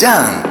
像。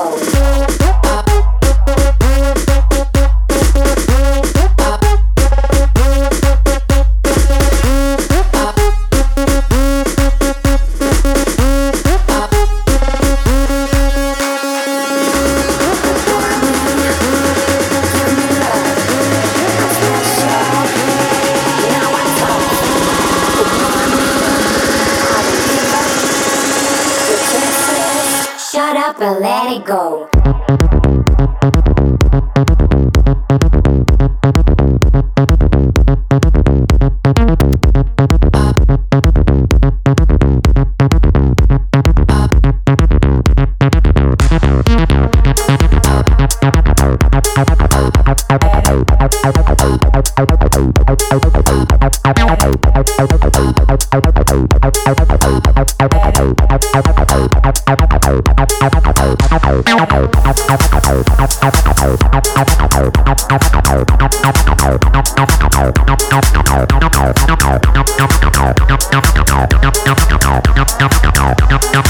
Tchau. Dump, dump, dump.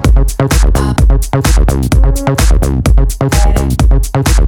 Bye.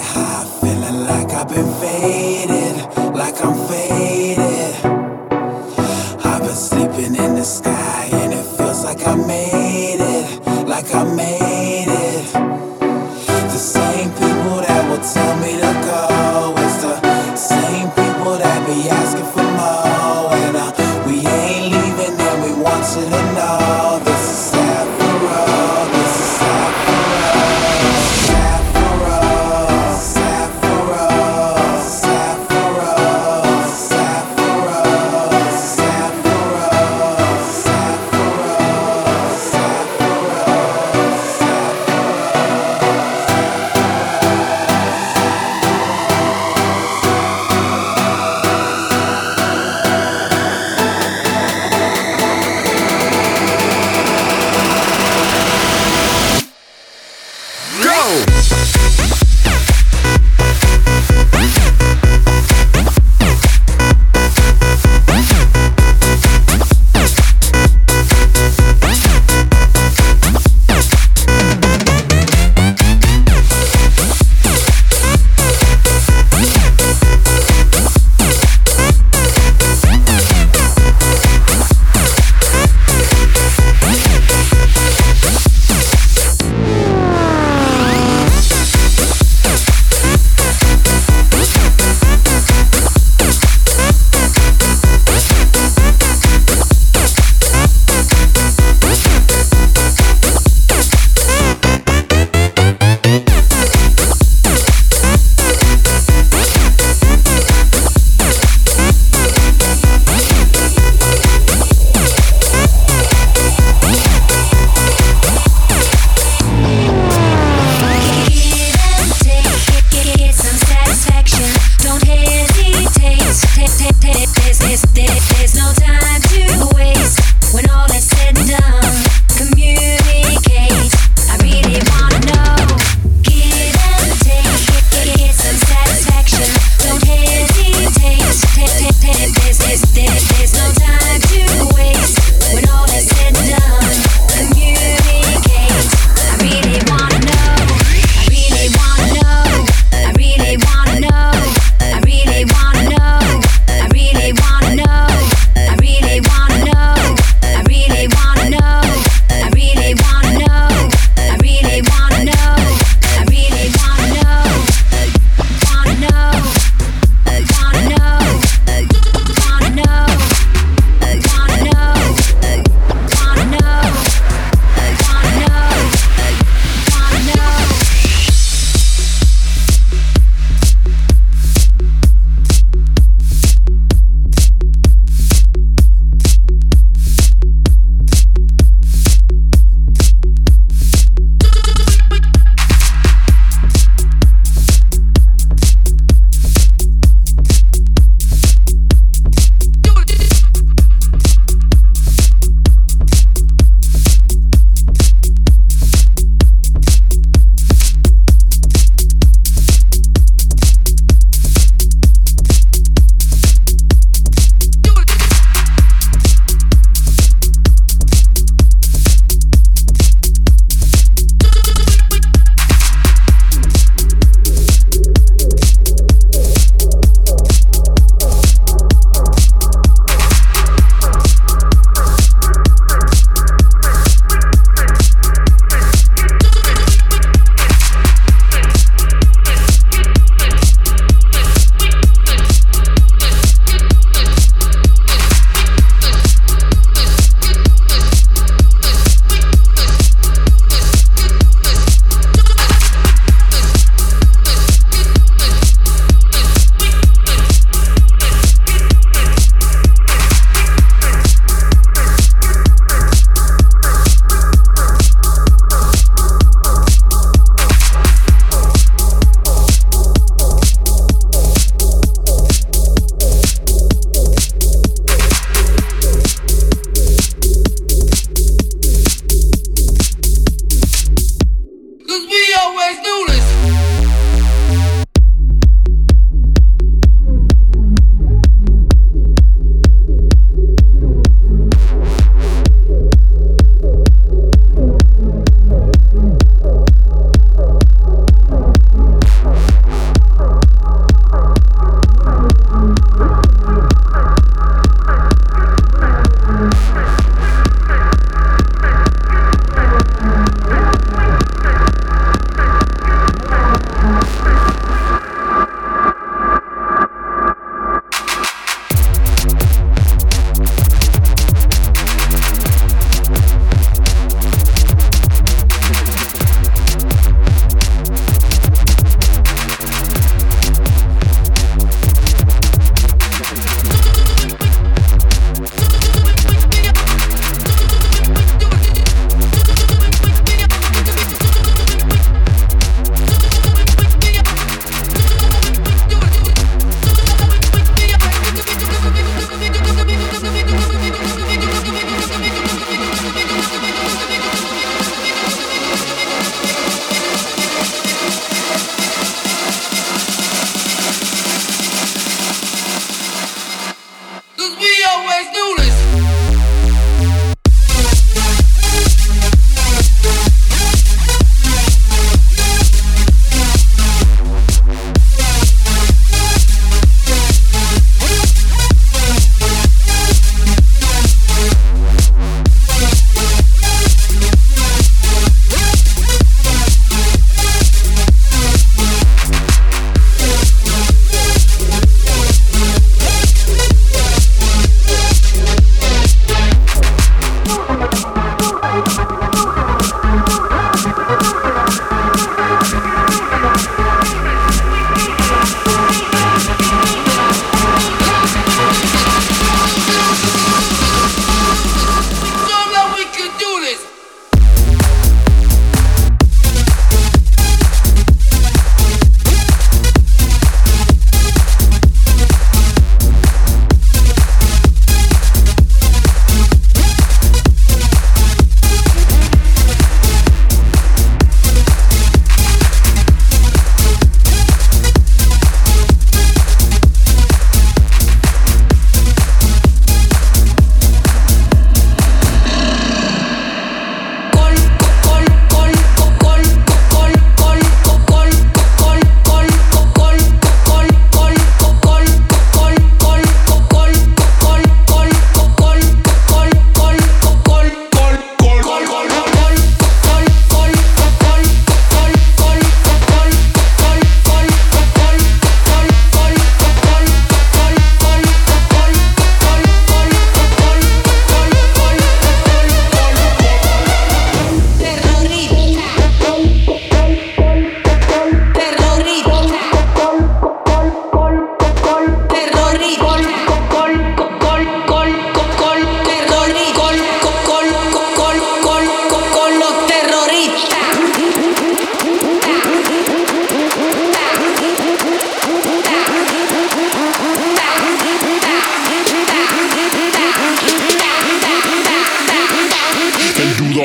High, feeling like I've been faded, like I'm faded.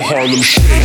Harlem Shake.